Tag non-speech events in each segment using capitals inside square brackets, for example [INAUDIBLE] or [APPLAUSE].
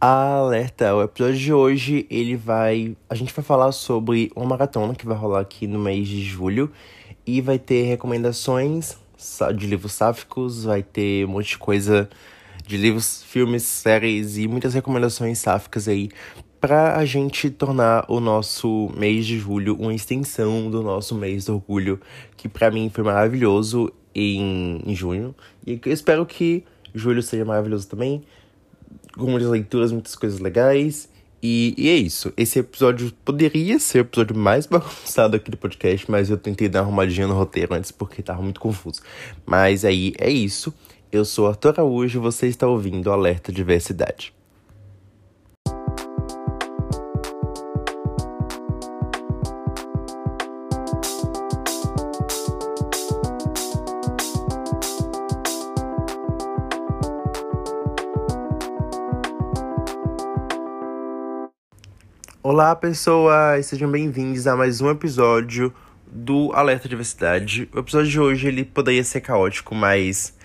Alerta, o episódio de hoje ele vai. A gente vai falar sobre uma maratona que vai rolar aqui no mês de julho e vai ter recomendações de livros sáficos, vai ter um monte de coisa de livros, filmes, séries e muitas recomendações sáficas aí para a gente tornar o nosso mês de julho uma extensão do nosso mês do orgulho, que para mim foi maravilhoso em, em junho. E eu espero que julho seja maravilhoso também muitas leituras, muitas coisas legais. E, e, é isso. Esse episódio poderia ser o episódio mais [LAUGHS] bagunçado aqui do podcast, mas eu tentei dar uma arrumadinha no roteiro antes porque tava muito confuso. Mas aí é isso. Eu sou Arthur Araújo e você está ouvindo Alerta Diversidade. Olá, pessoas! Sejam bem-vindos a mais um episódio do Alerta Diversidade. O episódio de hoje ele poderia ser caótico, mas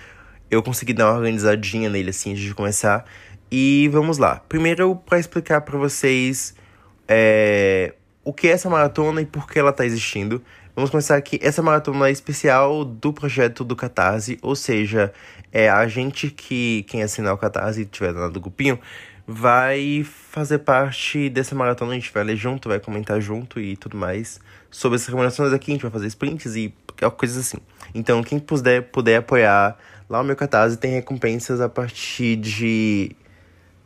eu consegui dar uma organizadinha nele assim antes de começar. E vamos lá. Primeiro, para explicar para vocês é, o que é essa maratona e por que ela está existindo. Vamos começar aqui. Essa maratona é especial do projeto do Catarse, ou seja, é a gente que, quem assinar o Catarse e tiver dado do grupinho, vai fazer parte dessa maratona. A gente vai ler junto, vai comentar junto e tudo mais. Sobre essas recomendações aqui, a gente vai fazer sprints e coisas assim. Então, quem puder, puder apoiar lá o meu catarse, tem recompensas a partir de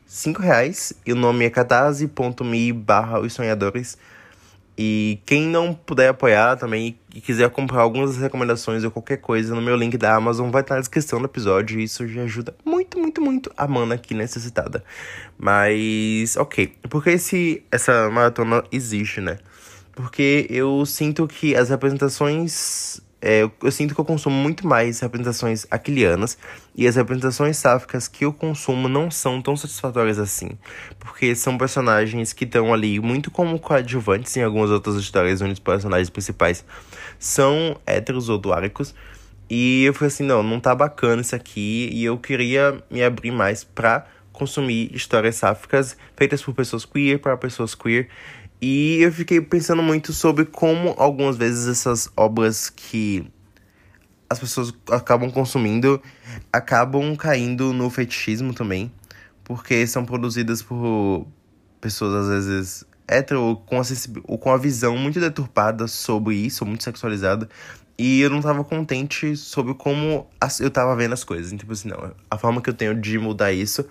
5 reais. E o nome é catarse.me barra os sonhadores. E quem não puder apoiar também e quiser comprar algumas recomendações ou qualquer coisa no meu link da Amazon, vai estar na descrição do episódio. E isso já ajuda muito, muito, muito a mana aqui necessitada. Mas, ok. Porque esse, essa maratona existe, né? Porque eu sinto que as representações é, eu, eu, sinto que eu consumo muito mais representações aquilianas e as representações sáficas que eu consumo não são tão satisfatórias assim, porque são personagens que estão ali muito como coadjuvantes em algumas outras histórias onde os personagens principais são héteros ou duáricos. E eu falei assim, não, não tá bacana isso aqui e eu queria me abrir mais pra consumir histórias sáficas feitas por pessoas queer para pessoas queer e eu fiquei pensando muito sobre como algumas vezes essas obras que as pessoas acabam consumindo acabam caindo no fetichismo também, porque são produzidas por pessoas às vezes hétero com, ou com a visão muito deturpada sobre isso, muito sexualizada. E eu não tava contente sobre como eu tava vendo as coisas. Então, tipo assim, não, a forma que eu tenho de mudar isso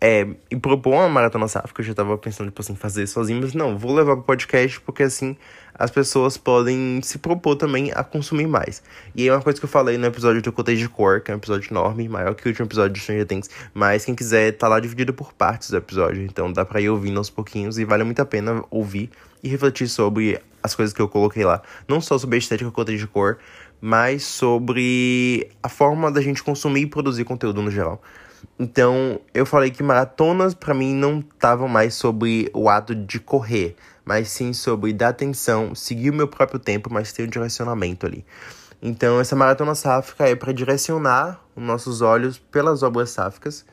é, e propor uma maratona sáfica, eu já tava pensando, tipo assim, fazer sozinho, mas não, vou levar pro podcast, porque assim as pessoas podem se propor também a consumir mais. E é uma coisa que eu falei no episódio do Cottage Core, que é um episódio enorme, maior que o último episódio de Stranger Things, mas quem quiser, tá lá dividido por partes do episódio, então dá pra ir ouvindo aos pouquinhos, e vale muito a pena ouvir e refletir sobre as coisas que eu coloquei lá. Não só sobre a estética Cottage Core, mas sobre a forma da gente consumir e produzir conteúdo no geral. Então, eu falei que maratonas para mim não estavam mais sobre o ato de correr, mas sim sobre dar atenção, seguir o meu próprio tempo, mas ter um direcionamento ali. Então, essa maratona sáfica é para direcionar os nossos olhos pelas obras sáficas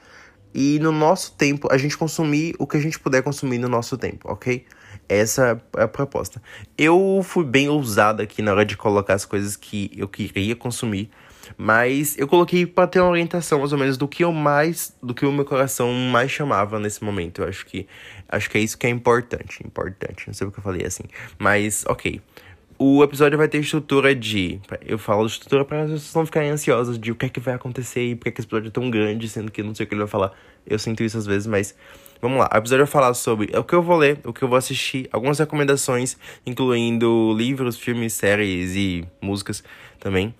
e no nosso tempo a gente consumir o que a gente puder consumir no nosso tempo, ok? Essa é a proposta. Eu fui bem ousado aqui na hora de colocar as coisas que eu queria consumir. Mas eu coloquei para ter uma orientação mais ou menos do que eu mais, do que o meu coração mais chamava nesse momento. Eu acho que acho que é isso que é importante, importante. Não sei o que eu falei assim, mas OK. O episódio vai ter estrutura de. Eu falo estrutura para pessoas não ficarem ansiosas de o que é que vai acontecer e por que esse episódio é tão grande, sendo que não sei o que ele vai falar. Eu sinto isso às vezes, mas vamos lá. O episódio vai falar sobre o que eu vou ler, o que eu vou assistir, algumas recomendações, incluindo livros, filmes, séries e músicas também.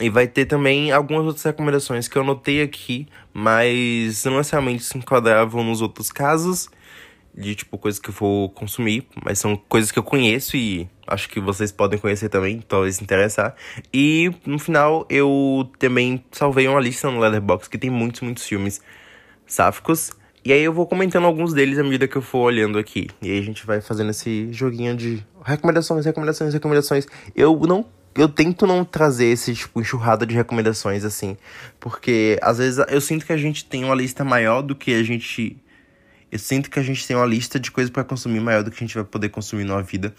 E vai ter também algumas outras recomendações que eu anotei aqui, mas não necessariamente se enquadravam nos outros casos, de tipo coisas que eu vou consumir, mas são coisas que eu conheço e acho que vocês podem conhecer também, talvez se interessar. E no final eu também salvei uma lista no Letterboxd que tem muitos, muitos filmes sáficos. E aí eu vou comentando alguns deles à medida que eu for olhando aqui. E aí a gente vai fazendo esse joguinho de recomendações, recomendações, recomendações. Eu não eu tento não trazer esse, tipo, enxurrada de recomendações, assim. Porque, às vezes, eu sinto que a gente tem uma lista maior do que a gente Eu sinto que a gente tem uma lista de coisas para consumir maior do que a gente vai poder consumir numa vida.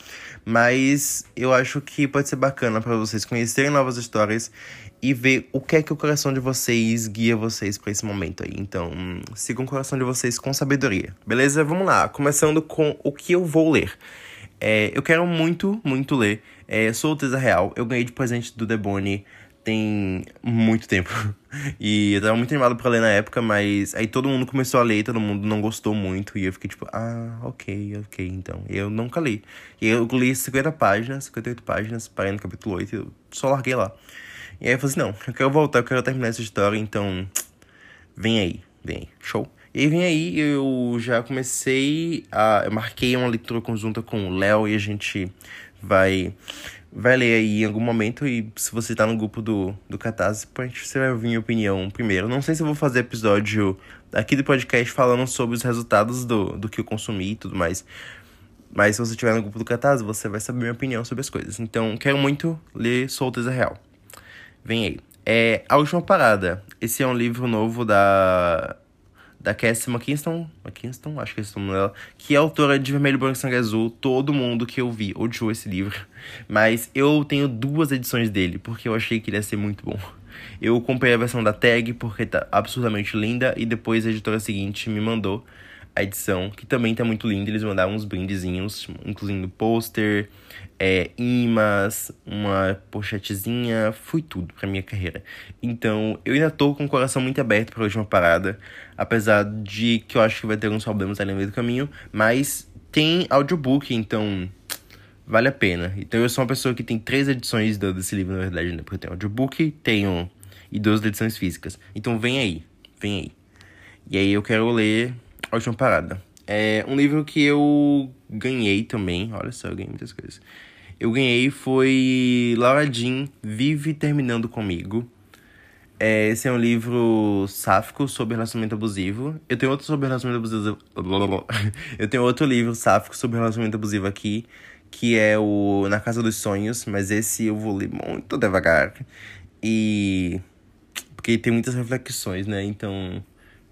Mas eu acho que pode ser bacana para vocês conhecerem novas histórias e ver o que é que o coração de vocês guia vocês para esse momento aí. Então, sigam o coração de vocês com sabedoria. Beleza? Vamos lá. Começando com o que eu vou ler. É, eu quero muito, muito ler é, Solteza Real. Eu ganhei de presente do Debone tem muito tempo. [LAUGHS] E eu tava muito animado pra ler na época, mas aí todo mundo começou a ler, todo mundo não gostou muito. E eu fiquei tipo, ah, ok, ok, então. Eu nunca li. E eu li 50 páginas, 58 páginas, parei no capítulo 8 e eu só larguei lá. E aí eu falei assim, não, eu quero voltar, eu quero terminar essa história, então. Vem aí, vem aí, show. E aí vem aí, eu já comecei a. Eu marquei uma leitura conjunta com o Léo e a gente vai vai ler aí em algum momento e se você tá no grupo do, do Catarse, você vai ouvir minha opinião primeiro. Não sei se eu vou fazer episódio aqui do podcast falando sobre os resultados do, do que eu consumi e tudo mais. Mas se você estiver no grupo do Catarse, você vai saber minha opinião sobre as coisas. Então, quero muito ler Solteza Real. Vem aí. É A Última Parada. Esse é um livro novo da da Cassie McKinston, McKinston, acho que é esse nome dela, que é autora de Vermelho, Branco e Sangue Azul. Todo mundo que eu vi odiou esse livro. Mas eu tenho duas edições dele, porque eu achei que ele ia ser muito bom. Eu comprei a versão da Tag, porque tá absurdamente linda, e depois a editora seguinte me mandou a edição, que também tá muito linda. Eles mandaram uns brindezinhos, incluindo pôster, é, imãs, uma pochetezinha, foi tudo pra minha carreira. Então, eu ainda tô com o coração muito aberto pra última parada, apesar de que eu acho que vai ter alguns problemas ali no meio do caminho, mas tem audiobook, então vale a pena. Então, eu sou uma pessoa que tem três edições desse livro, na verdade, né? Porque eu tenho audiobook, tenho e duas edições físicas. Então, vem aí, vem aí. E aí eu quero ler a última parada. É um livro que eu ganhei também. Olha só, eu ganhei muitas coisas. Eu ganhei foi Laura Jean Vive Terminando Comigo. É, esse é um livro sáfico sobre relacionamento abusivo. Eu tenho outro sobre relacionamento abusivo. [LAUGHS] Eu tenho outro livro sáfico sobre relacionamento abusivo aqui, que é o Na Casa dos Sonhos, mas esse eu vou ler muito devagar. E. Porque tem muitas reflexões, né? Então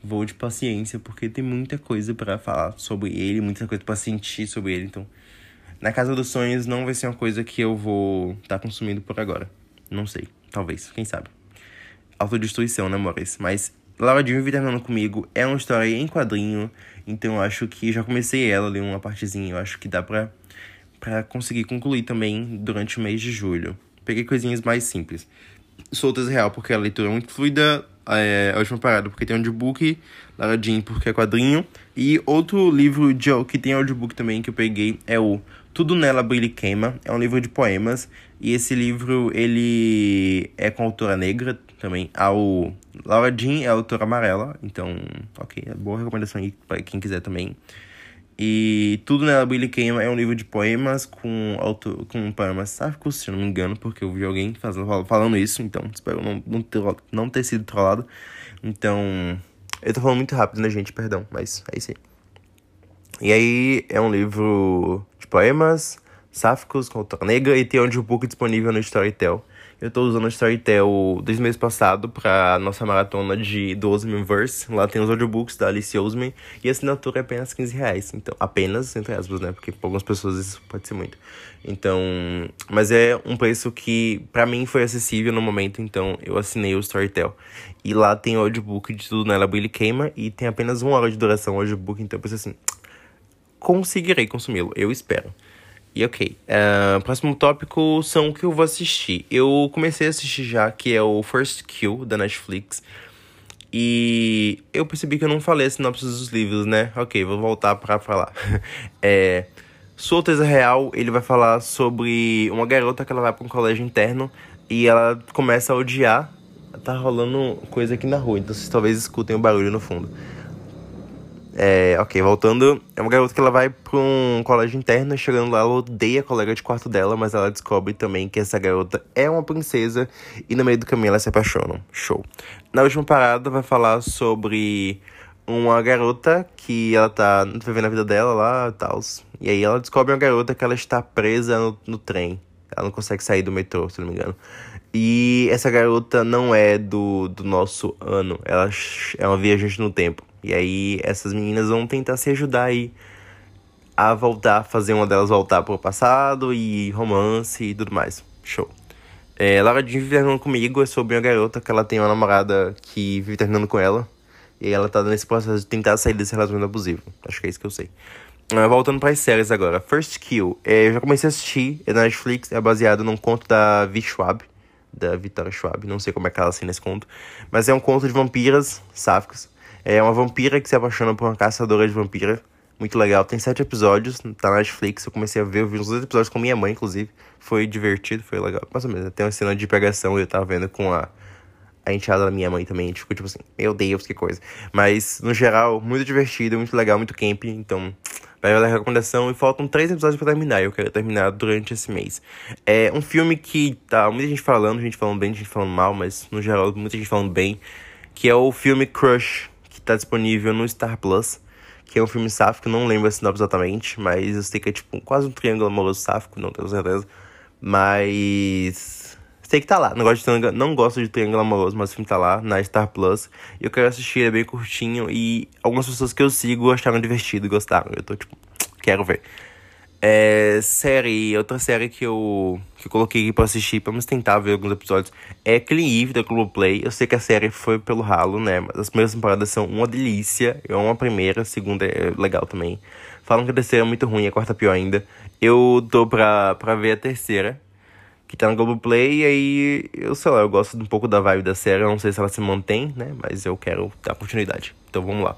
vou de paciência, porque tem muita coisa para falar sobre ele, muita coisa para sentir sobre ele. Então, na Casa dos Sonhos não vai ser uma coisa que eu vou estar tá consumindo por agora. Não sei, talvez, quem sabe. Autodestruição, né, amores? Mas Laura Jean terminando comigo é uma história em quadrinho, então eu acho que já comecei ela ali uma partezinha, eu acho que dá pra, pra conseguir concluir também durante o mês de julho. Peguei coisinhas mais simples. Soltas real, porque a leitura é muito fluida, é, a última parada, porque tem audiobook, Lara Jean, porque é quadrinho. E outro livro de, que tem audiobook também que eu peguei é o Tudo Nela Brilha e Queima. É um livro de poemas. E esse livro, ele é com autora negra também. A o Laura Jean é a autora amarela. Então, ok, é boa recomendação aí para quem quiser também. E Tudo Nela e Queima é um livro de poemas com, auto, com poemas sáficos, se eu não me engano, porque eu vi alguém fazendo, falando isso, então espero não, não, ter, não ter sido trollado. Então, eu tô falando muito rápido, né, gente? Perdão, mas é isso aí. E aí, é um livro de poemas sáficos com autora negra e tem um audiobook disponível no Storytel. Eu tô usando o Storytel desde o mês passado pra nossa maratona de 12 mil verse. Lá tem os audiobooks da Alice Oseman e a assinatura é apenas 15 reais. Então, apenas, entre aspas, né? Porque pra algumas pessoas isso pode ser muito. Então, mas é um preço que para mim foi acessível no momento, então eu assinei o Storytel. E lá tem o audiobook de tudo nela Billy Queima e tem apenas uma hora de duração o audiobook, então eu pensei assim, conseguirei consumi-lo, eu espero. E ok. Uh, próximo tópico são o que eu vou assistir. Eu comecei a assistir já, que é o First Kill, da Netflix. E eu percebi que eu não falei a sinopse dos livros, né? Ok, vou voltar pra falar. [LAUGHS] é. Solteza Real, ele vai falar sobre uma garota que ela vai para um colégio interno e ela começa a odiar. Tá rolando coisa aqui na rua, então vocês talvez escutem o barulho no fundo. É, ok, voltando. É uma garota que ela vai pra um colégio interno chegando lá, ela odeia a colega de quarto dela, mas ela descobre também que essa garota é uma princesa e no meio do caminho elas se apaixonam. Show. Na última parada vai falar sobre uma garota que ela tá vivendo a vida dela lá e tal. E aí ela descobre uma garota que ela está presa no, no trem. Ela não consegue sair do metrô, se não me engano. E essa garota não é do, do nosso ano. Ela é uma viajante no tempo. E aí essas meninas vão tentar se ajudar aí a voltar, fazer uma delas voltar pro passado e romance e tudo mais. Show. É, Lara Jean vive terminando comigo é sobre uma garota que ela tem uma namorada que vive terminando com ela. E ela tá nesse processo de tentar sair desse relacionamento abusivo. Acho que é isso que eu sei. Uh, voltando para as séries agora. First Kill. É, eu já comecei a assistir. É na Netflix. É baseado num conto da Vi Schwab. Da Vitória Schwab. Não sei como é que ela assim nesse conto. Mas é um conto de vampiras sáficas. É uma vampira que se apaixona por uma caçadora de vampira. Muito legal. Tem sete episódios, tá na Netflix. Eu comecei a ver, eu vi uns dois episódios com minha mãe, inclusive. Foi divertido, foi legal. Mais ou menos. Tem uma cena de pegação eu tava vendo com a, a enteada da minha mãe também. A gente ficou tipo assim, meu Deus, que coisa. Mas, no geral, muito divertido, muito legal, muito camp. Então, vai valer a recomendação. E faltam três episódios pra terminar. Eu quero terminar durante esse mês. É um filme que tá muita gente falando, gente falando bem, gente falando mal, mas, no geral, muita gente falando bem. Que é o filme Crush, tá disponível no Star Plus que é um filme sáfico, não lembro a sinopse exatamente, mas eu sei que é tipo quase um triângulo amoroso sáfico, não tenho certeza. Mas. Sei que tá lá. Não gosto, de não gosto de triângulo amoroso, mas o filme tá lá, na Star Plus. E eu quero assistir, é bem curtinho. E algumas pessoas que eu sigo acharam divertido e gostaram. Eu tô tipo, quero ver. É, série, outra série que eu, que eu coloquei aqui pra assistir, vamos tentar ver alguns episódios, é Clean Eve, da Globoplay. Eu sei que a série foi pelo ralo, né? Mas as primeiras temporadas são uma delícia. É uma primeira, a segunda é legal também. Falam que a terceira é muito ruim, a quarta é pior ainda. Eu tô pra, pra ver a terceira, que tá no Globoplay, e aí, eu sei lá, eu gosto um pouco da vibe da série. Eu não sei se ela se mantém, né? Mas eu quero dar continuidade. Então vamos lá.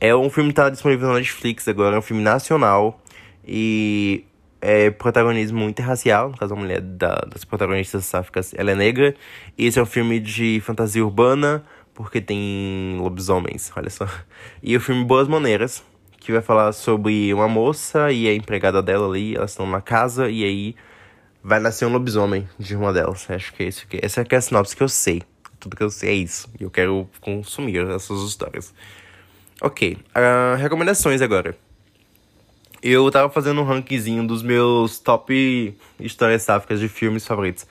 É um filme que tá disponível na Netflix agora, é um filme nacional. E é protagonismo interracial, no caso a mulher da, das protagonistas sáficas, ela é negra. E esse é um filme de fantasia urbana, porque tem lobisomens, olha só. [LAUGHS] E o filme Boas Maneiras, que vai falar sobre uma moça e a empregada dela ali, elas estão na casa e aí vai nascer um lobisomem de uma delas. Acho que é isso que essa é a sinopse que eu sei. Tudo que eu sei é isso. E eu quero consumir essas histórias. Ok, uh, recomendações agora eu tava fazendo um rankingzinho dos meus top histórias sáficas de filmes favoritos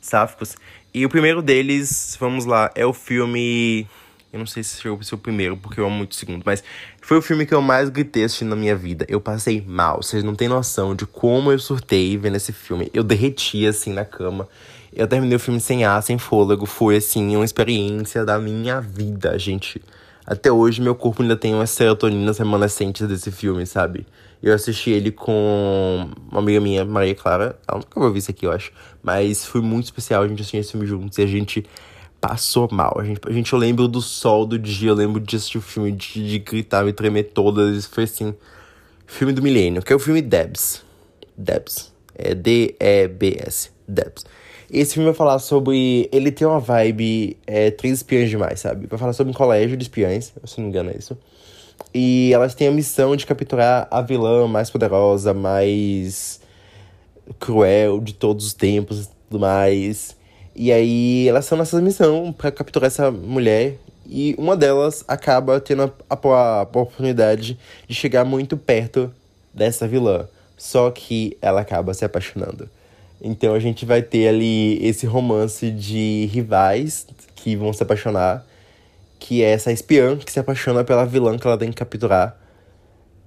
sáficos. E o primeiro deles, vamos lá, é o filme. Eu não sei se foi o primeiro, porque eu amo muito o segundo, mas foi o filme que eu mais gritei assistindo na minha vida. Eu passei mal, vocês não têm noção de como eu surtei vendo esse filme. Eu derreti assim na cama. Eu terminei o filme sem ar, sem fôlego. Foi assim, uma experiência da minha vida, gente. Até hoje, meu corpo ainda tem umas serotoninas remanescentes desse filme, sabe? Eu assisti ele com uma amiga minha, Maria Clara. Ela nunca vai ouvir isso aqui, eu acho. Mas foi muito especial a gente assistir esse filme juntos e a gente passou mal. A gente, a gente eu lembro do sol do dia, eu lembro de assistir o filme, de, de gritar, me tremer todas. Foi assim. Filme do milênio, que é o filme Debs. Debs. É D-E-B-S. Debs. Esse filme vai falar sobre. Ele tem uma vibe. É, três espiãs demais, sabe? Vai falar sobre um colégio de espiãs, se não me engano é isso. E elas têm a missão de capturar a vilã mais poderosa, mais cruel de todos os tempos e tudo mais. E aí elas estão nessa missão para capturar essa mulher. E uma delas acaba tendo a, a, a oportunidade de chegar muito perto dessa vilã. Só que ela acaba se apaixonando. Então a gente vai ter ali esse romance de rivais que vão se apaixonar que é essa espiã que se apaixona pela vilã que ela tem que capturar.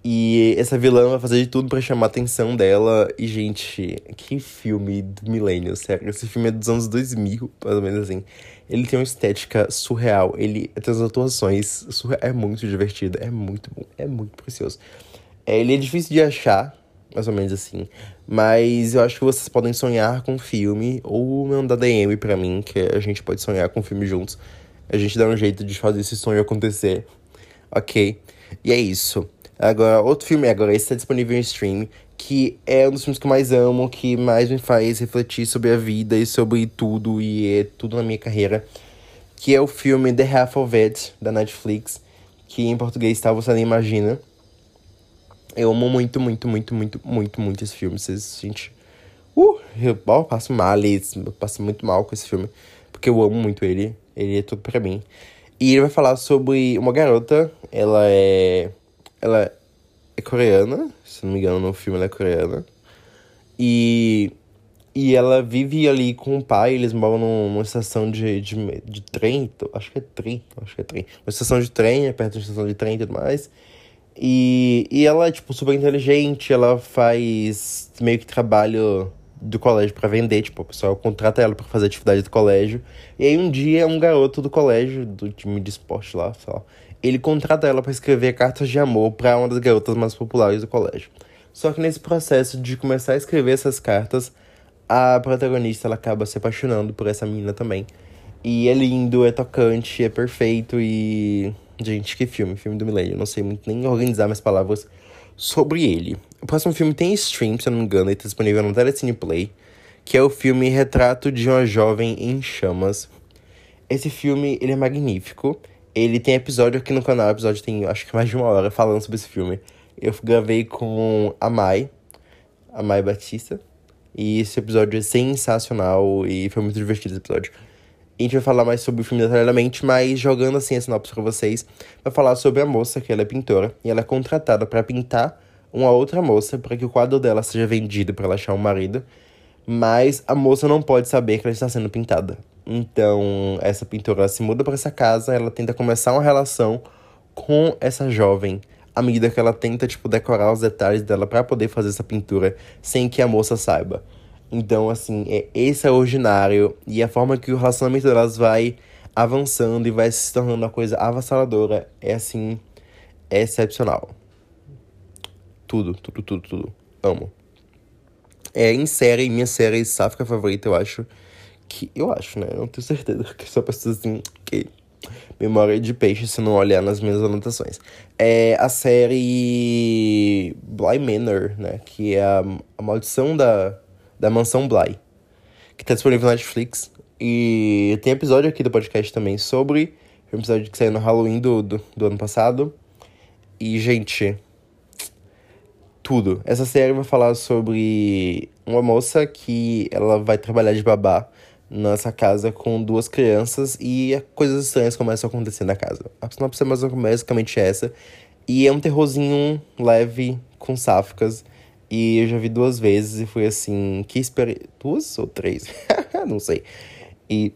E essa vilã vai fazer de tudo para chamar a atenção dela. E, gente, que filme do milênio, sério. Esse filme é dos anos 2000, mais ou menos assim. Ele tem uma estética surreal. Ele tem as atuações. Surreal, é muito divertido. É muito bom. É muito precioso. É, ele é difícil de achar, mais ou menos assim. Mas eu acho que vocês podem sonhar com o filme. Ou mandar DM pra mim, que a gente pode sonhar com o filme juntos. A gente dá um jeito de fazer esse sonho acontecer. Ok? E é isso. Agora, outro filme agora, esse está disponível em stream, que é um dos filmes que eu mais amo, que mais me faz refletir sobre a vida e sobre tudo, e é tudo na minha carreira. Que é o filme The Half of It, da Netflix, que em português está Você Nem Imagina. Eu amo muito, muito, muito, muito, muito, muito esse filme. Vocês, gente. Uh, eu, eu passo mal, eu passo muito mal com esse filme. Porque eu amo muito ele. Ele é tudo pra mim. E ele vai falar sobre uma garota. Ela é. Ela é coreana. Se não me engano, no filme ela é coreana. E E ela vive ali com o pai, eles moram numa estação de, de, de trem, acho que é trem, acho que é trem. Uma estação de trem, é perto da estação de trem e tudo mais. E, e ela é, tipo, super inteligente, ela faz meio que trabalho do colégio para vender, tipo, o pessoal contrata ela para fazer atividade do colégio. E aí um dia um garoto do colégio, do time de esporte lá, sei lá, ele contrata ela para escrever cartas de amor para uma das garotas mais populares do colégio. Só que nesse processo de começar a escrever essas cartas, a protagonista ela acaba se apaixonando por essa menina também. E é lindo, é tocante, é perfeito e. Gente, que filme, filme do milênio. Não sei muito nem organizar minhas palavras sobre ele. O próximo filme tem stream, se eu não me engano, ele tá disponível no Telecine Play, que é o filme Retrato de uma Jovem em Chamas. Esse filme, ele é magnífico. Ele tem episódio aqui no canal, episódio tem acho que mais de uma hora falando sobre esse filme. Eu gravei com a Mai, a Mai Batista, e esse episódio é sensacional e foi muito divertido esse episódio. A gente vai falar mais sobre o filme detalhadamente, mas jogando assim a sinopse pra vocês, vai falar sobre a moça, que ela é pintora, e ela é contratada para pintar uma outra moça para que o quadro dela seja vendido para ela achar um marido, mas a moça não pode saber que ela está sendo pintada. Então, essa pintora se muda para essa casa, ela tenta começar uma relação com essa jovem, à medida que ela tenta, tipo, decorar os detalhes dela para poder fazer essa pintura sem que a moça saiba. Então, assim, é esse é ordinário e a forma que o relacionamento delas vai avançando e vai se tornando uma coisa avassaladora é, assim, é excepcional. Tudo, tudo, tudo, tudo. Amo. É, em série, minha série sáfica favorita, eu acho que... Eu acho, né? Eu não tenho certeza, que só pessoas assim, que Memória de peixe, se não olhar nas minhas anotações. É a série Bly Manor, né? Que é a, a maldição da, da mansão Bly. Que tá disponível na Netflix. E tem episódio aqui do podcast também sobre. Foi um episódio que saiu no Halloween do, do, do ano passado. E, gente. Tudo. Essa série vai falar sobre uma moça que ela vai trabalhar de babá nessa casa com duas crianças e coisas estranhas começam a acontecer na casa. A sinopse é basicamente essa. E é um terrorzinho leve, com sáficas. E eu já vi duas vezes e foi assim, que experiência. Duas ou três? [LAUGHS] Não sei. E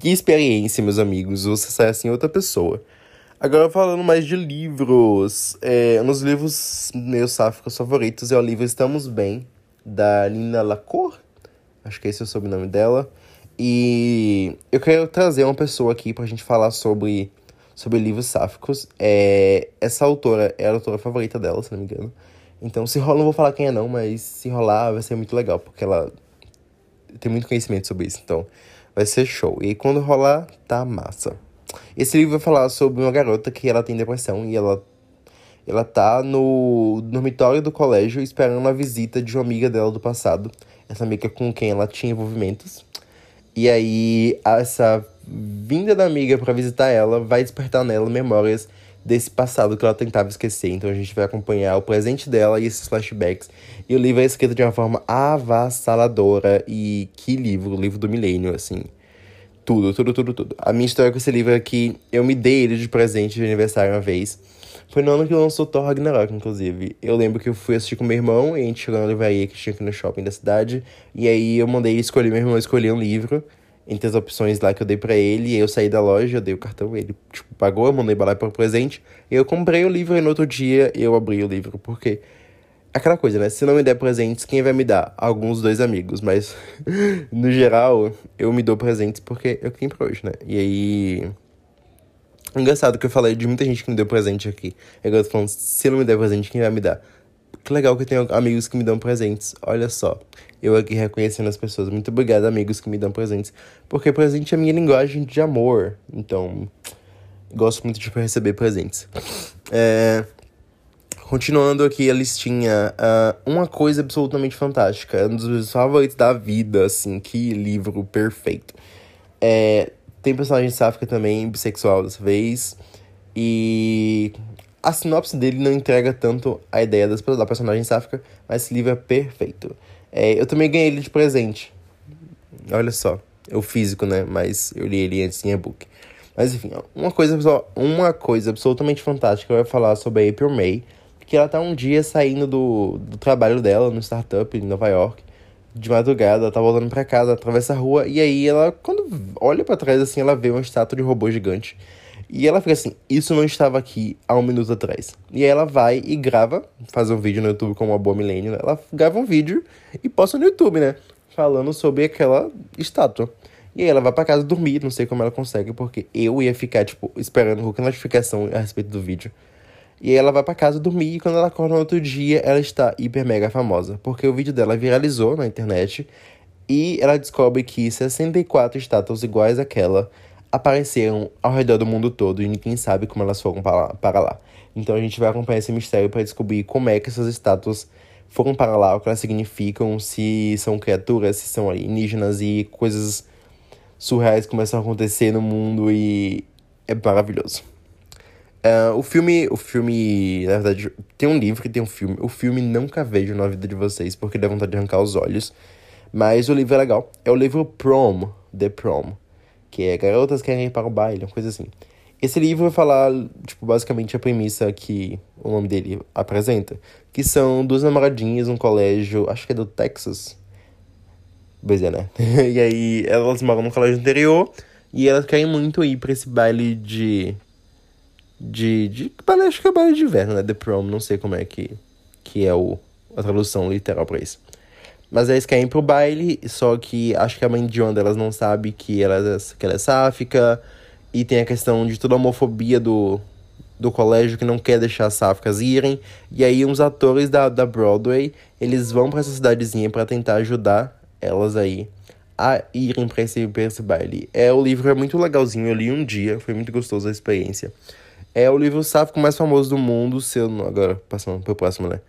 que experiência, meus amigos. Você sai assim outra pessoa. Agora falando mais de livros. É, um dos livros meus sáficos favoritos é o livro Estamos Bem, da Nina Lacour. Acho que esse é o sobrenome dela. E eu quero trazer uma pessoa aqui pra gente falar sobre, sobre livros sáficos. É, essa autora é a autora favorita dela, se não me engano. Então, se rolar, não vou falar quem é não, mas se rolar vai ser muito legal, porque ela tem muito conhecimento sobre isso. Então, vai ser show. E quando rolar, tá massa. Esse livro vai falar sobre uma garota que ela tem depressão e ela ela tá no dormitório do colégio esperando a visita de uma amiga dela do passado. Essa amiga com quem ela tinha envolvimentos. E aí, essa vinda da amiga para visitar ela vai despertar nela memórias desse passado que ela tentava esquecer. Então a gente vai acompanhar o presente dela e esses flashbacks. E o livro é escrito de uma forma avassaladora. E que livro, o livro do milênio, assim. Tudo, tudo, tudo, tudo. A minha história com esse livro é que eu me dei ele de presente de aniversário uma vez. Foi no ano que lançou Thor Ragnarok, inclusive. Eu lembro que eu fui assistir com meu irmão e a gente chegou na livraria que tinha aqui no shopping da cidade. E aí eu mandei escolher, meu irmão escolher um livro entre as opções lá que eu dei para ele. Eu saí da loja, eu dei o cartão, ele tipo, pagou, eu mandei balar para o presente. Eu comprei o livro e no outro dia eu abri o livro, porque aquela coisa, né? Se não me der presentes, quem vai me dar? Alguns dois amigos, mas [LAUGHS] no geral eu me dou presentes porque eu tenho pra hoje, né? E aí Engraçado que eu falei de muita gente que me deu presente aqui. Agora eu tô falando, se não me der presente, quem vai me dar? Que legal que eu tenho amigos que me dão presentes. Olha só. Eu aqui reconhecendo as pessoas. Muito obrigado, amigos que me dão presentes. Porque presente é a minha linguagem de amor. Então, gosto muito de receber presentes. É... Continuando aqui a listinha, uh, uma coisa absolutamente fantástica, um dos meus favoritos da vida, assim, que livro perfeito. É tem personagem sáfica também, bissexual dessa vez. E a sinopse dele não entrega tanto a ideia das, da personagem sáfica, mas esse livro é perfeito. É, eu também ganhei ele de presente. Olha só, o físico, né? Mas eu li ele antes em e-book. Mas enfim, uma coisa, uma coisa absolutamente fantástica eu vou falar sobre a April May, que ela tá um dia saindo do, do trabalho dela no startup em Nova York, de madrugada, ela tá voltando pra casa, atravessa a rua, e aí ela, quando olha para trás assim, ela vê uma estátua de robô gigante. E ela fica assim, isso não estava aqui há um minuto atrás. E aí ela vai e grava, faz um vídeo no YouTube como uma boa milênio, né? ela grava um vídeo e posta no YouTube, né? Falando sobre aquela estátua. E aí ela vai para casa dormir, não sei como ela consegue, porque eu ia ficar, tipo, esperando qualquer notificação a respeito do vídeo. E aí ela vai para casa dormir e quando ela acorda no outro dia, ela está hiper mega famosa. Porque o vídeo dela viralizou na internet e ela descobre que 64 estátuas iguais àquela apareceram ao redor do mundo todo e ninguém sabe como elas foram para lá. Então a gente vai acompanhar esse mistério para descobrir como é que essas estátuas foram para lá, o que elas significam, se são criaturas, se são alienígenas e coisas surreais começam a acontecer no mundo e é maravilhoso. Uh, o filme, o filme, na verdade, tem um livro que tem um filme. O filme nunca vejo na vida de vocês porque dá vontade de arrancar os olhos. Mas o livro é legal. É o livro Prom, The Prom, que é Garotas Querem Ir para o Baile, uma coisa assim. Esse livro vai falar, tipo, basicamente a premissa que o nome dele apresenta, que são duas namoradinhas num colégio, acho que é do Texas, Pois é, né? [LAUGHS] e aí elas moram no colégio anterior e elas querem muito ir pra esse baile de. De. de acho que é baile de inverno, né? The prom, não sei como é que, que é o, a tradução literal pra isso. Mas eles querem ir pro baile, só que acho que a mãe de uma delas não sabe que ela, é, que ela é sáfica. E tem a questão de toda a homofobia do, do colégio que não quer deixar as sáficas irem. E aí uns atores da, da Broadway, eles vão para essa cidadezinha para tentar ajudar elas aí a irem para esse, pra esse baile. É, o livro é muito legalzinho, eu li um dia, foi muito gostoso a experiência. É o livro sáfico mais famoso do mundo, seu agora passando pro próximo, né?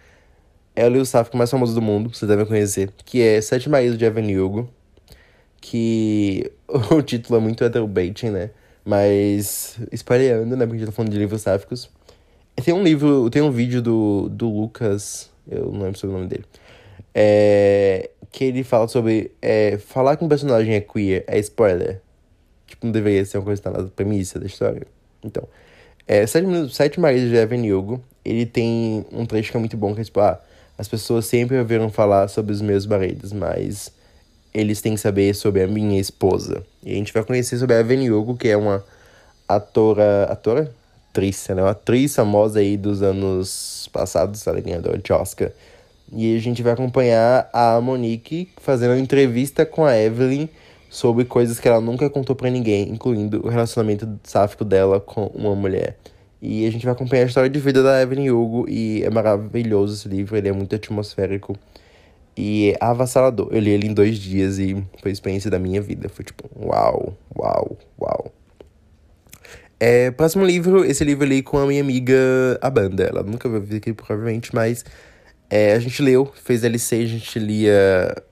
É o livro mais famoso do mundo, você deve conhecer, que é Sete Maridos de Evan Hugo, que [LAUGHS] o título é muito heterobaiting, né? Mas espalhando, né? Porque a gente tá falando de livros sáficos. Tem um livro, tem um vídeo do, do Lucas, eu não lembro sobre o nome dele. É, que ele fala sobre é, falar que um personagem é queer é spoiler. Tipo, não deveria ser uma coisa que tá na premissa da história. Então, é, Sete, Sete Maridos de Evan Hugo, ele tem um trecho que é muito bom, que é tipo, ah, as pessoas sempre ouviram falar sobre os meus maridos, mas eles têm que saber sobre a minha esposa. E a gente vai conhecer sobre a Evan Hugo, que é uma atora... Atora? Atriz, ela é uma atriz famosa aí dos anos passados, ela é ganhadora de Oscar e a gente vai acompanhar a Monique fazendo uma entrevista com a Evelyn sobre coisas que ela nunca contou para ninguém, incluindo o relacionamento sáfico dela com uma mulher. E a gente vai acompanhar a história de vida da Evelyn Hugo e é maravilhoso esse livro, ele é muito atmosférico e é avassalador. Eu li ele em dois dias e foi a experiência da minha vida. Foi tipo, uau, uau, uau. É, próximo livro, esse livro eu li com a minha amiga Abanda. Ela nunca vir aqui, provavelmente, mas é, a gente leu, fez LC, a gente lia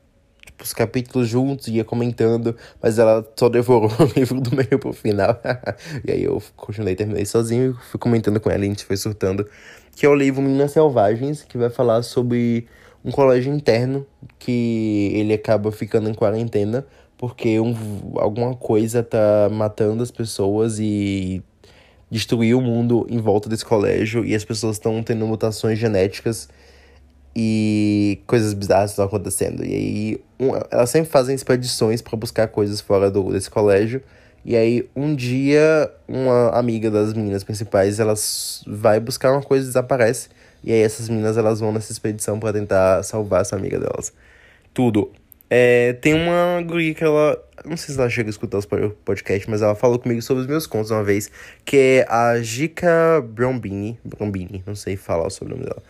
tipo, os capítulos juntos, ia comentando, mas ela só devorou [LAUGHS] o livro do meio pro final. [LAUGHS] e aí eu continuei, terminei sozinho, fui comentando com ela e a gente foi surtando. Que é o livro Meninas Selvagens, que vai falar sobre um colégio interno que ele acaba ficando em quarentena porque um, alguma coisa tá matando as pessoas e destruiu o mundo em volta desse colégio e as pessoas estão tendo mutações genéticas e coisas bizarras estão acontecendo. E aí, um, elas sempre fazem expedições para buscar coisas fora do, desse colégio. E aí, um dia, uma amiga das meninas principais, elas vai buscar uma coisa e desaparece. E aí, essas meninas, elas vão nessa expedição para tentar salvar essa amiga delas. Tudo. É, tem uma guria que ela... Não sei se ela chega a escutar os podcast, mas ela falou comigo sobre os meus contos uma vez. Que é a Jica Brombini. Brombini, não sei falar o nome dela.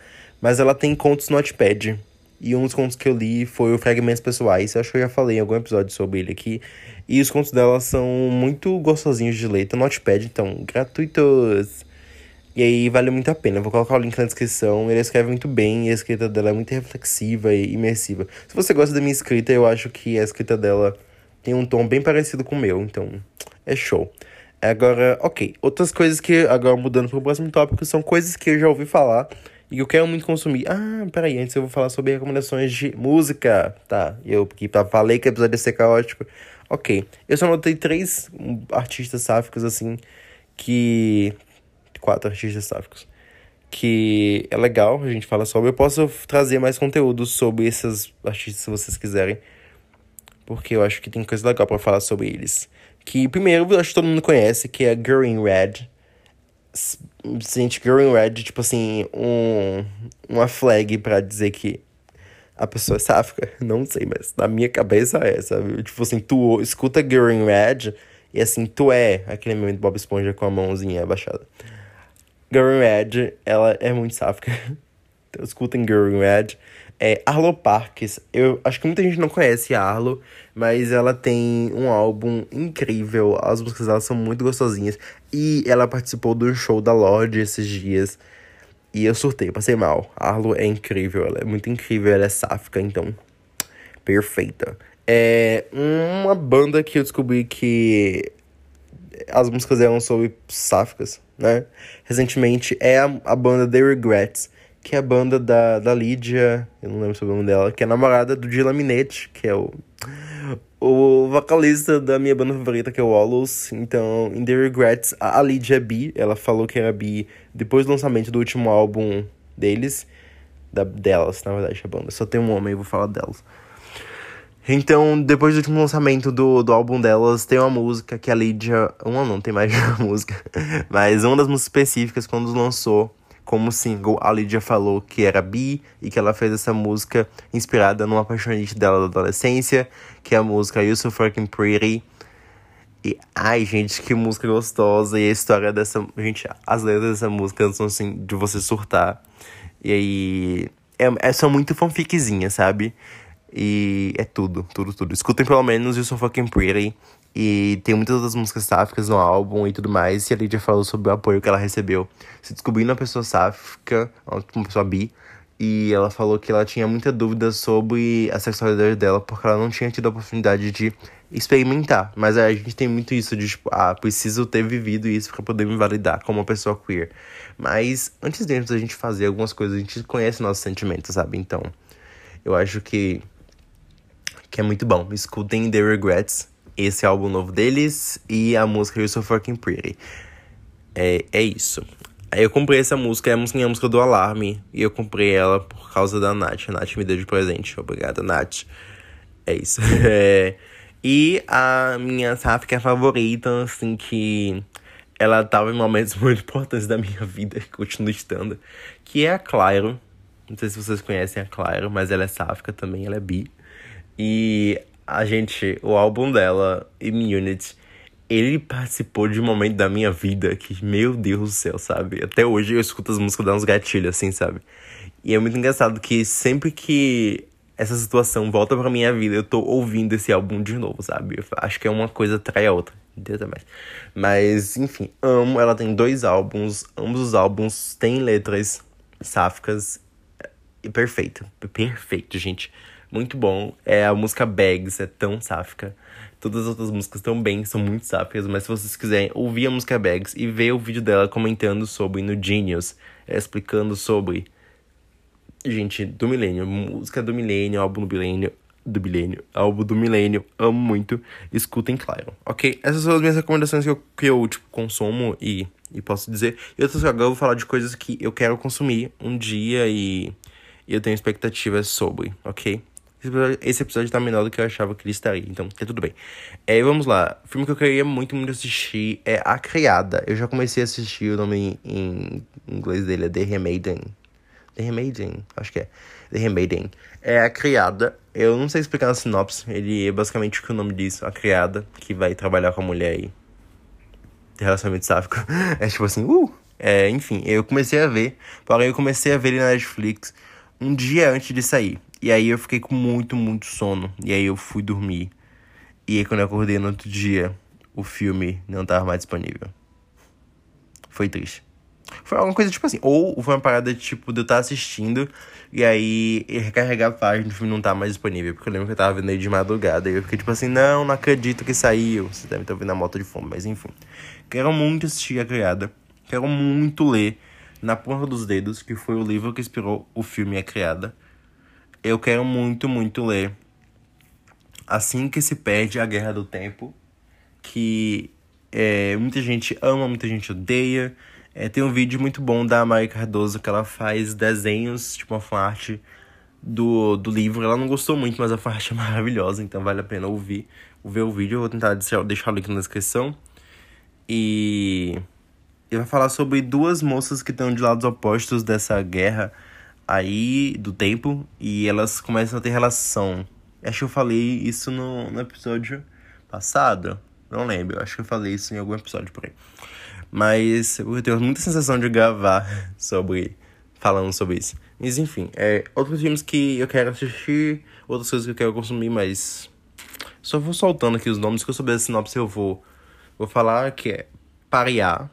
Mas ela tem contos no Notepad. E um dos contos que eu li foi o Fragmentos Pessoais. Eu acho que eu já falei em algum episódio sobre ele aqui. E os contos dela são muito gostosinhos de ler. Tem Notepad, então, gratuitos. E aí vale muito a pena. Vou colocar o link na descrição. Ele escreve muito bem e a escrita dela é muito reflexiva e imersiva. Se você gosta da minha escrita, eu acho que a escrita dela tem um tom bem parecido com o meu. Então, é show. Agora, ok. Outras coisas que, agora mudando para o próximo tópico, são coisas que eu já ouvi falar e eu quero muito consumir. Ah, peraí, antes eu vou falar sobre recomendações de música. Tá, eu que falei que o episódio ia ser caótico. Ok, eu só notei três artistas sáficos, assim, que... Quatro artistas sáficos. que é legal, a gente fala sobre. Eu posso trazer mais conteúdo sobre esses artistas se vocês quiserem. Porque eu acho que tem coisa legal para falar sobre eles. Que primeiro, eu acho que todo mundo conhece, que é Girl in Red. Gente, Girl in Red, tipo assim, um, uma flag para dizer que a pessoa é sáfica. [LAUGHS] Não sei, mas na minha cabeça é, sabe? Tipo assim, tu escuta Girl in Red e assim, tu é aquele momento Bob Esponja com a mãozinha abaixada. Girl in Red, ela é muito sáfica. [LAUGHS] Então, escutem in Red. É Arlo Parks. Eu acho que muita gente não conhece Arlo, mas ela tem um álbum incrível. As músicas dela são muito gostosinhas. E ela participou do show da Lorde esses dias. E eu surtei, passei mal. A Arlo é incrível, ela é muito incrível, ela é sáfica, então. Perfeita. É uma banda que eu descobri que as músicas eram sobre sáficas, né? Recentemente é a, a banda The Regrets que é a banda da, da Lídia, eu não lembro sobre o nome dela, que é namorada do Dylan que é o, o vocalista da minha banda favorita, que é o Wallows. Então, em The Regrets, a, a Lídia é bi, ela falou que era bi depois do lançamento do último álbum deles, da, delas, na verdade, a banda. Só tem um homem, eu vou falar delas. Então, depois do último lançamento do, do álbum delas, tem uma música que a Lídia. Uma não, tem mais [LAUGHS] uma música. Mas uma das músicas específicas, quando lançou, como single, a Lydia falou que era bi e que ela fez essa música inspirada numa apaixonante dela da adolescência, que é a música You So Fucking Pretty. E, ai, gente, que música gostosa. E a história dessa. Gente, as letras dessa música são assim, de você surtar. E aí. É, é, são muito fanficzinhas, sabe? E é tudo, tudo, tudo. Escutem pelo menos You So Fucking Pretty. E tem muitas outras músicas sáficas no álbum e tudo mais. E a Lydia falou sobre o apoio que ela recebeu se descobrindo uma pessoa sáfica, uma pessoa bi. E ela falou que ela tinha muita dúvida sobre a sexualidade dela, porque ela não tinha tido a oportunidade de experimentar. Mas a gente tem muito isso de, tipo, ah, preciso ter vivido isso para poder me validar como uma pessoa queer. Mas antes de a gente fazer algumas coisas, a gente conhece nossos sentimentos, sabe? Então, eu acho que, que é muito bom. Escutem The Regrets esse álbum novo deles e a música You So Fucking Pretty. É, é isso. Aí eu comprei essa música, é a música, é a música do Alarme, e eu comprei ela por causa da Nath. A Nath me deu de presente. Obrigada, Nath. É isso. [LAUGHS] É, e a minha sáfica favorita, assim, que ela tava em momentos [LAUGHS] muito importantes da minha vida, que continua estando, que é a Clairo. Não sei se vocês conhecem a Clairo, mas ela é sáfica também, ela é bi. E a gente, o álbum dela, Immunity, ele participou de um momento da minha vida que, meu Deus do céu, sabe? Até hoje eu escuto as músicas, dá uns gatilhos, assim, sabe? E é muito engraçado que sempre que essa situação volta pra minha vida, eu tô ouvindo esse álbum de novo, sabe? Eu acho que é uma coisa trai a outra. É mais. Mas, enfim, amo. Ela tem dois álbuns. Ambos os álbuns têm letras sáficas. E perfeito. Perfeito, gente muito bom. É a música Bags, é tão sáfica. Todas as outras músicas também são muito sáficas, mas se vocês quiserem ouvir a música Bags e ver o vídeo dela comentando sobre no Genius, é, explicando sobre. Gente, do milênio, música do milênio, álbum do milênio, do milênio, álbum do milênio, amo muito. Escutem, claro. Ok? Essas são as minhas recomendações que eu, que eu tipo, consumo e, e posso dizer. E outras agora eu vou falar de coisas que eu quero consumir um dia e, e eu tenho expectativas sobre, ok? Esse episódio tá menor do que eu achava que ele estaria, então tá tudo bem. É, vamos lá. O filme que eu queria muito, muito assistir é A Criada. Eu já comecei a assistir, o nome em inglês dele é The Handmaiden. The Handmaiden, acho que é. The Handmaiden. É A Criada. Eu não sei explicar na sinopse. Ele é basicamente o que o nome diz. A Criada, que vai trabalhar com a mulher aí. Relacionamento sáfico. [LAUGHS] É tipo assim, uh! É, enfim, eu comecei a ver. Porém, eu comecei a ver ele na Netflix um dia antes de sair. E aí eu fiquei com muito, muito sono. E aí eu fui dormir. E aí quando eu acordei no outro dia, o filme não estava mais disponível. Foi triste. Foi alguma coisa tipo assim. Ou foi uma parada tipo de eu estar assistindo e aí recarregar a página do filme não tá mais disponível. Porque eu lembro que eu tava vendo aí de madrugada. E eu fiquei tipo assim, não, não acredito que saiu. Vocês devem estar ouvindo a moto de fome, mas enfim. Quero muito assistir a criada. Quero muito ler Na Ponta dos Dedos, que foi o livro que inspirou o filme A Criada eu quero muito, muito ler Assim que se perde a Guerra do Tempo, que é, muita gente ama, muita gente odeia. É, tem um vídeo muito bom da Mari Cardoso que ela faz desenhos, tipo uma fanart do, do livro. Ela não gostou muito, mas a fanart é maravilhosa, então vale a pena ouvir, ver o vídeo. Eu vou tentar deixar, deixar o link na descrição. E ele vai falar sobre duas moças que estão de lados opostos dessa guerra aí do tempo e elas começam a ter relação. Acho que eu falei isso no, no episódio passado. Não lembro, acho que eu falei isso em algum episódio por aí. Mas eu tenho muita sensação de gravar [LAUGHS] sobre. falando sobre isso. Mas enfim, é, outros filmes que eu quero assistir, outras coisas que eu quero consumir, mas. Só vou soltando aqui os nomes que eu souber a sinopse eu vou. Vou falar que é Pariá,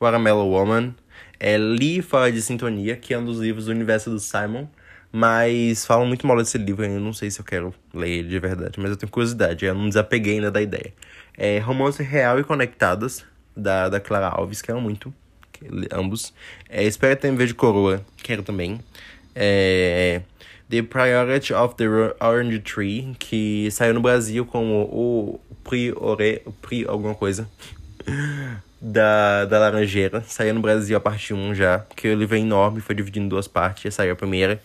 Woman, é Lee Fora de Sintonia, que é um dos livros do universo do Simon. Mas falam muito mal desse livro, eu não sei se eu quero ler ele de verdade, mas eu tenho curiosidade, eu não desapeguei ainda da ideia. É Romance Real e Conectados, da, da Clara Alves, quero muito, ambos. É Espera Ter Vez de Coroa, quero também. É, the Priority of the Orange Tree, que saiu no Brasil como o Priore, Pri alguma coisa, [LAUGHS] da, da Laranjeira. Saiu no Brasil a parte 1 já, que o livro é enorme, foi dividido em duas partes, saiu a primeira.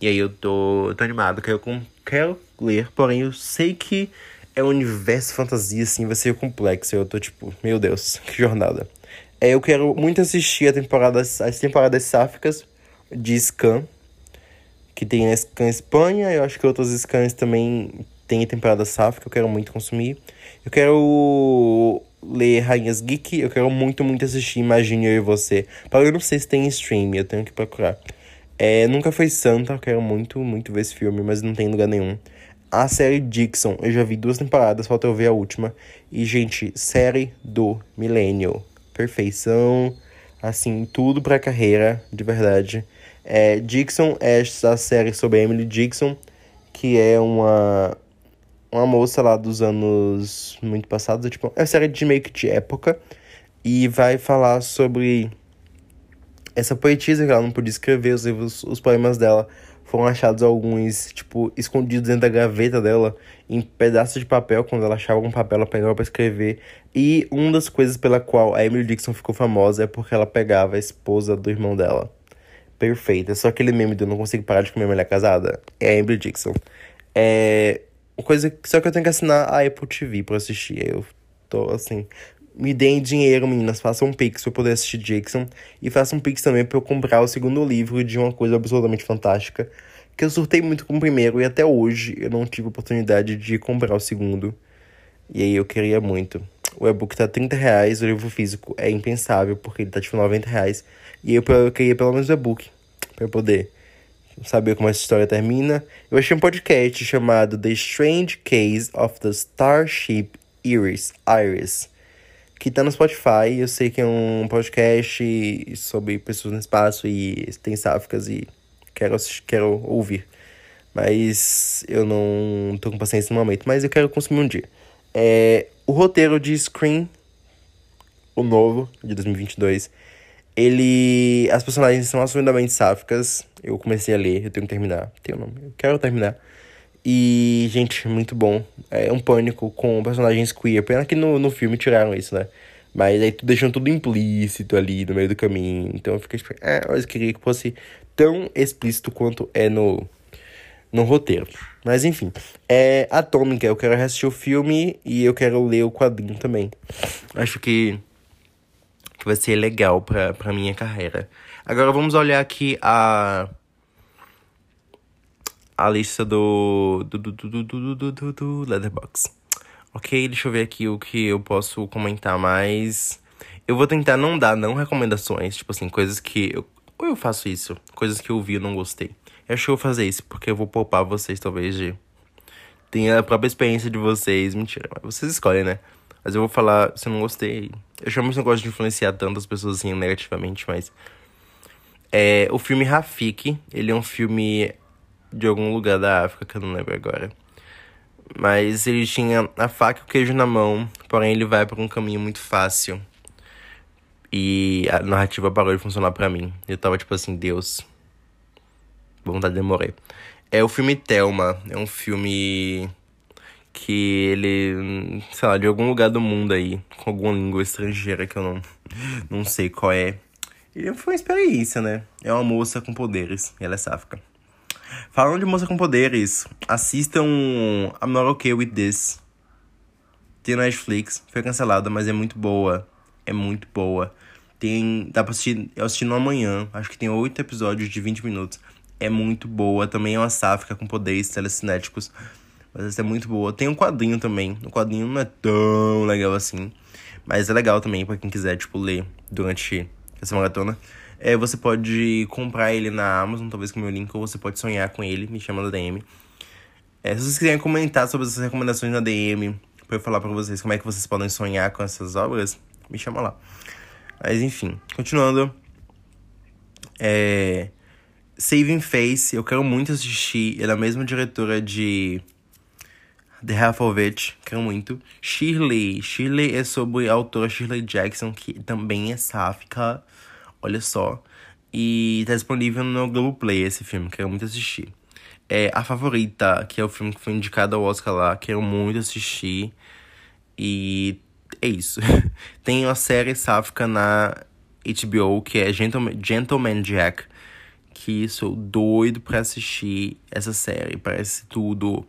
E aí eu tô, tô animado, quero, quero ler, porém eu sei que é um universo fantasia, assim, vai ser complexo. Eu tô tipo, meu Deus, [LAUGHS] que jornada. É, eu quero muito assistir a temporada, as temporadas sáficas de Scan, que tem na Scan Espanha. Eu acho que outros Scans também tem temporada sáfica, eu quero muito consumir. Eu quero ler Rainhas Geek, eu quero muito, muito assistir Imagine Eu e Você. Eu não sei se tem stream, eu tenho que procurar. É, nunca foi Santa, eu quero muito, muito ver esse filme, mas não tem lugar nenhum. A série Dixon, eu já vi duas temporadas, falta eu ver a última. E, gente, série do milênio. Perfeição, assim, tudo pra carreira, de verdade. É, Dixon é essa série sobre Emily Dixon, que é uma, uma moça lá dos anos muito passados. Tipo, é uma série de meio que de época. E vai falar sobre essa poetisa que ela não podia escrever os livros, os poemas dela foram achados alguns, tipo, escondidos dentro da gaveta dela, em pedaços de papel. Quando ela achava um papel, ela pegava para escrever. E uma das coisas pela qual a Emily Dixon ficou famosa é porque ela pegava a esposa do irmão dela. Perfeita. Só aquele meme do não consigo parar de comer mulher casada. É a Emily Dixon. É. Coisa. Só que eu tenho que assinar a Apple TV pra assistir. Eu tô assim. Me deem dinheiro, meninas. Façam um pix pra eu poder assistir Jackson. E façam um pix também pra eu comprar o segundo livro de uma coisa absolutamente fantástica. Que eu surtei muito com o primeiro e até hoje eu não tive oportunidade de comprar o segundo. E aí eu queria muito. O e-book tá 30 reais, o livro físico é impensável, porque ele tá tipo 90 reais. E eu, eu queria pelo menos o e-book. Pra eu poder saber como essa história termina. Eu achei um podcast chamado The Strange Case of the Starship Iris. Iris que tá no Spotify. Eu sei que é um podcast sobre pessoas no espaço e tem sáficas e quero, quero ouvir. Mas eu não tô com paciência no momento, mas eu quero consumir um dia. É, o roteiro de Scream, o novo, de 2022, ele... As personagens são absolutamente sáficas. Eu comecei a ler, eu tenho que terminar. Tenho nome, eu quero terminar. E, gente, muito bom. É um pânico com personagens queer. Pena que no, no filme tiraram isso, né? Mas aí deixando tudo implícito ali no meio do caminho. Então eu fiquei tipo, é, eu queria que fosse tão explícito quanto é no, no roteiro. Mas enfim, é Atômica. Eu quero assistir o filme e eu quero ler o quadrinho também. Acho que, que vai ser legal pra, pra minha carreira. Agora vamos olhar aqui a a lista do do do do do do do, do Letterboxd. Ok, deixa eu ver aqui o que eu posso comentar mais. Eu vou tentar não dar não recomendações, tipo assim, coisas que eu ou eu faço isso, coisas que eu vi e não gostei. Eu acho que eu vou fazer isso porque eu vou poupar vocês talvez de tenha a própria experiência de vocês, mentira, vocês escolhem, né? Mas eu vou falar se eu não gostei. Eu realmente não gosto de influenciar tantas pessoas assim negativamente, mas é, o filme Rafik, ele é um filme de algum lugar da África que eu não lembro agora. Mas ele tinha a faca e o queijo na mão, porém ele vai por um caminho muito fácil. E a narrativa parou de funcionar para mim. Eu tava tipo assim, Deus. Vontade de morrer. É o filme Thelma. É um filme que ele, sei lá, de algum lugar do mundo aí, com alguma língua estrangeira que eu não, não sei qual é. E foi uma experiência, né? É uma moça com poderes. Ela é sáfica. Falando de moça com poderes, assistam I'm Not Okay With This. Tem Netflix. Foi cancelada, mas é muito boa. É muito boa. Tem. Dá pra assistir. Eu assisti no amanhã. Acho que tem oito episódios de 20 minutos. É muito boa. Também é uma sáfica com poderes telecinéticos. Mas essa é muito boa. Tem um quadrinho também. O quadrinho não é tão legal assim. Mas é legal também para quem quiser, tipo, ler durante essa maratona. É, você pode comprar ele na Amazon, talvez com o meu link, ou você pode sonhar com ele, me chama na DM. É, se vocês quiserem comentar sobre essas recomendações na DM, pra eu falar pra vocês como é que vocês podem sonhar com essas obras, me chama lá. Mas enfim, continuando. É, Saving Face, eu quero muito assistir. Ela é a mesma diretora de The Half of It, quero muito. Shirley. Shirley é sobre a autora Shirley Jackson, que também é sáfica. Olha só. E tá disponível no Globoplay esse filme, quero muito assistir. É A Favorita, que é o filme que foi indicado ao Oscar lá, quero muito assistir. E é isso. [LAUGHS] Tem uma série sáfica na HBO que é Gentleman, Gentleman Jack. Que sou doido pra assistir essa série. Parece tudo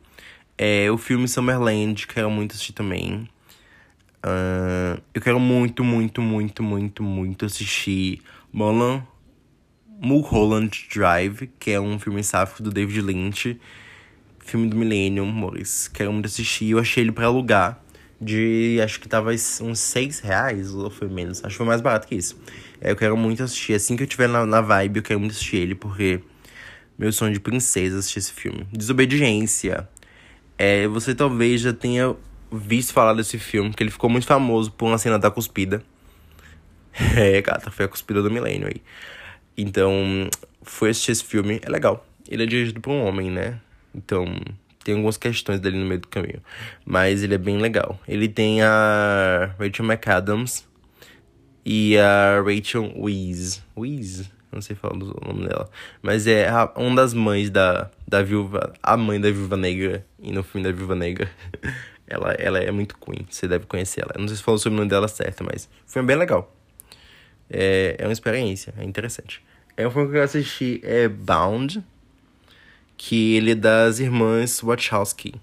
é, o filme Summerland, quero muito assistir também. Uh, eu quero muito, muito, muito, muito, muito assistir Mulholland, Mulholland Drive, que é um filme sáfico do David Lynch. Filme do Millennium, amores. Quero muito assistir. Eu achei ele pra alugar. De acho que tava uns 6 reais, ou foi menos. Acho que foi mais barato que isso. É, eu quero muito assistir. Assim que eu tiver na, na vibe, eu quero muito assistir ele, porque meu sonho de princesa é assistir esse filme. Desobediência. É, você talvez já tenha visto falar desse filme, que ele ficou muito famoso por uma cena da cuspida. [LAUGHS] É, gata, foi a cuspida do milênio aí. Então, foi assistir esse filme, é legal. Ele é dirigido por um homem, né? Então, tem algumas questões dele no meio do caminho. Mas ele é bem legal. Ele tem a Rachel McAdams e a Rachel Weisz. Weisz? Não sei falar o nome dela. Mas é a, uma das mães da, da viúva. A mãe da viúva negra. E no filme da viúva negra. [LAUGHS] ela, ela é muito queen. Você deve conhecer ela. Não sei se falou sobre o nome dela certo, mas foi bem legal. É, é uma experiência. É interessante. É um filme que eu assisti. É Bound. Que ele é das irmãs Wachowski.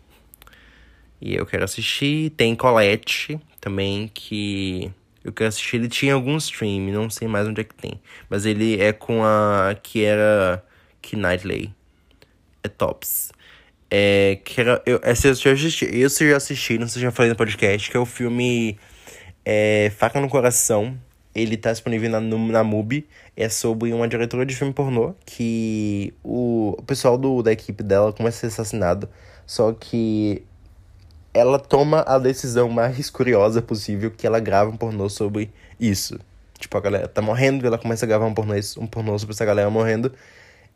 E eu quero assistir. Tem Colette também, que eu quero assistir. Ele tinha algum stream, não sei mais onde é que tem. Mas ele é com a. que era. Que Knightley. É Tops. É. Que era. Eu, essa eu já assisti. Esse eu já assisti, não sei se já falei no podcast, que é o filme. É, Faca no Coração. Ele tá disponível na, na MUBI. É sobre uma diretora de filme pornô que o, o pessoal do, da equipe dela começa a ser assassinado. Só que ela toma a decisão mais curiosa possível que ela grava um pornô sobre isso. Tipo, a galera tá morrendo e ela começa a gravar um pornô, um pornô sobre essa galera morrendo.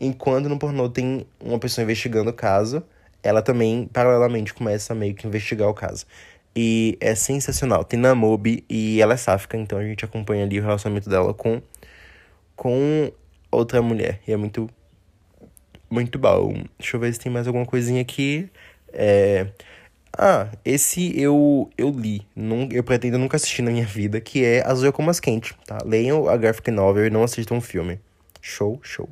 Enquanto no pornô tem uma pessoa investigando o caso, ela também, paralelamente, começa a meio que investigar o caso. E é sensacional. Tem na Mobi e ela é sáfica, então a gente acompanha ali o relacionamento dela com, com outra mulher. E é muito, muito bom. Deixa eu ver se tem mais alguma coisinha aqui. É... Ah, esse eu, eu li, eu pretendo nunca assistir na minha vida, que é Azul é como as quente, tá? Leiam a graphic novel e não assistam o filme. Show, show.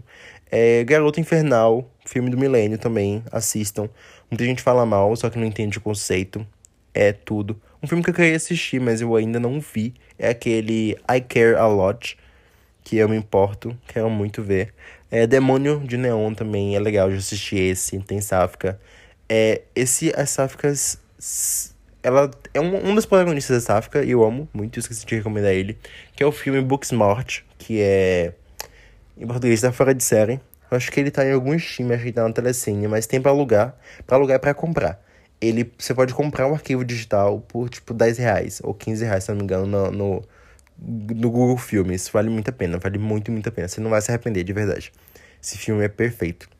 É Garota Infernal, filme do milênio também, assistam. Muita gente fala mal, só que não entende o conceito. É tudo. Um filme que eu queria assistir, mas eu ainda não vi, é aquele I Care A Lot, que eu me importo, quero muito ver. É Demônio de Neon também, é legal de assistir esse, tem Sáfica. É, esse, a Sáficas, ela é um, um dos protagonistas da Sáfica, e eu amo muito, esqueci de recomendar ele, que é o filme Booksmart, que é, em português, tá fora de série. Eu acho que ele tá em algum stream, acho que tá na telecine, mas tem pra alugar, pra alugar é pra comprar. Ele, você pode comprar um arquivo digital por, tipo, 10 reais, ou 15 reais, se não me engano, no, no, no Google Filmes. Vale muito a pena, vale muito, muito a pena. Você não vai se arrepender, de verdade. Esse filme é perfeito.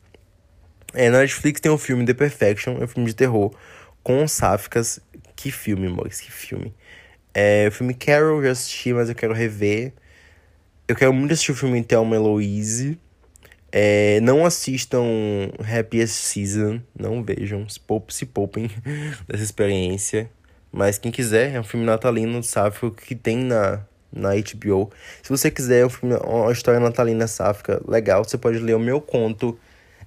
É, na Netflix tem o filme The Perfection, é um filme de terror com sáficas. Que filme, amores, que filme. É, o filme Carol eu já assisti, mas eu quero rever. Eu quero muito assistir o filme Thelma Eloise. É, não assistam Happiest Season, não vejam, se, poup, se poupem [LAUGHS] dessa experiência. Mas quem quiser, é um filme natalino, sáfico, que tem na, na HBO. Se você quiser um filme, uma história natalina sáfica legal, você pode ler o meu conto.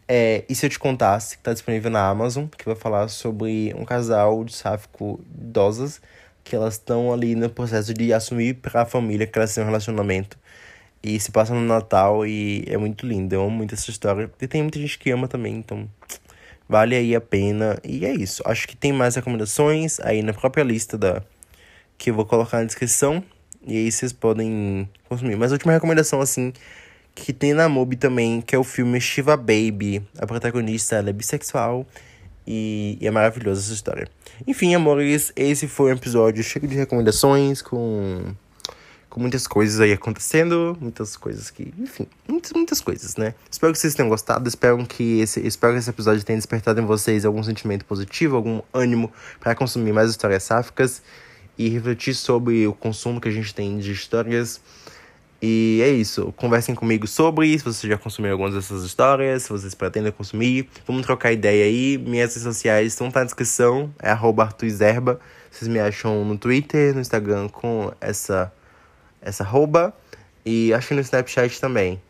É, e se eu te contasse, que tá disponível na Amazon, que vai falar sobre um casal de sáfico idosas, que elas estão ali no processo de assumir para a família que elas têm um relacionamento. E se passa no Natal e é muito lindo. Eu amo muito essa história. E tem muita gente que ama também, então vale aí a pena. E é isso. Acho que tem mais recomendações aí na própria lista da que eu vou colocar na descrição. E aí vocês podem consumir. Mas a última recomendação, assim, que tem na MUBI também, que é o filme Shiva Baby. A protagonista é bissexual e, e é maravilhosa essa história. Enfim, amores, esse foi um episódio cheio de recomendações, com, com muitas coisas aí acontecendo, muitas coisas que, enfim, muitas, muitas coisas, né? Espero que vocês tenham gostado, espero que esse, espero que esse episódio tenha despertado em vocês algum sentimento positivo, algum ânimo para consumir mais histórias sáficas e refletir sobre o consumo que a gente tem de histórias. E é isso. Conversem comigo sobre se vocês já consumiram algumas dessas histórias, se vocês pretendem consumir. Vamos trocar ideia aí. Minhas redes sociais estão na descrição. É arroba Vocês me acham no Twitter, no Instagram com essa, essa arroba. E acho que no Snapchat também.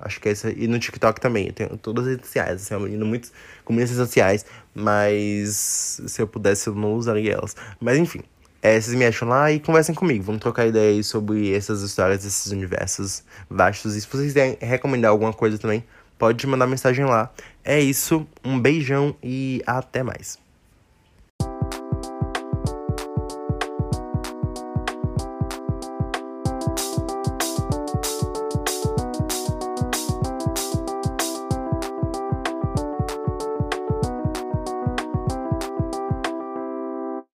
Acho que é essa. E no TikTok também. Eu tenho todas as redes sociais. Assim, eu menino muito com minhas redes sociais. Mas se eu pudesse, eu não usaria elas. Mas enfim. É, vocês me acham lá e conversem comigo. Vamos trocar ideia aí sobre essas histórias, esses universos vastos. E se vocês quiserem recomendar alguma coisa também, pode mandar mensagem lá. É isso, um beijão e até mais.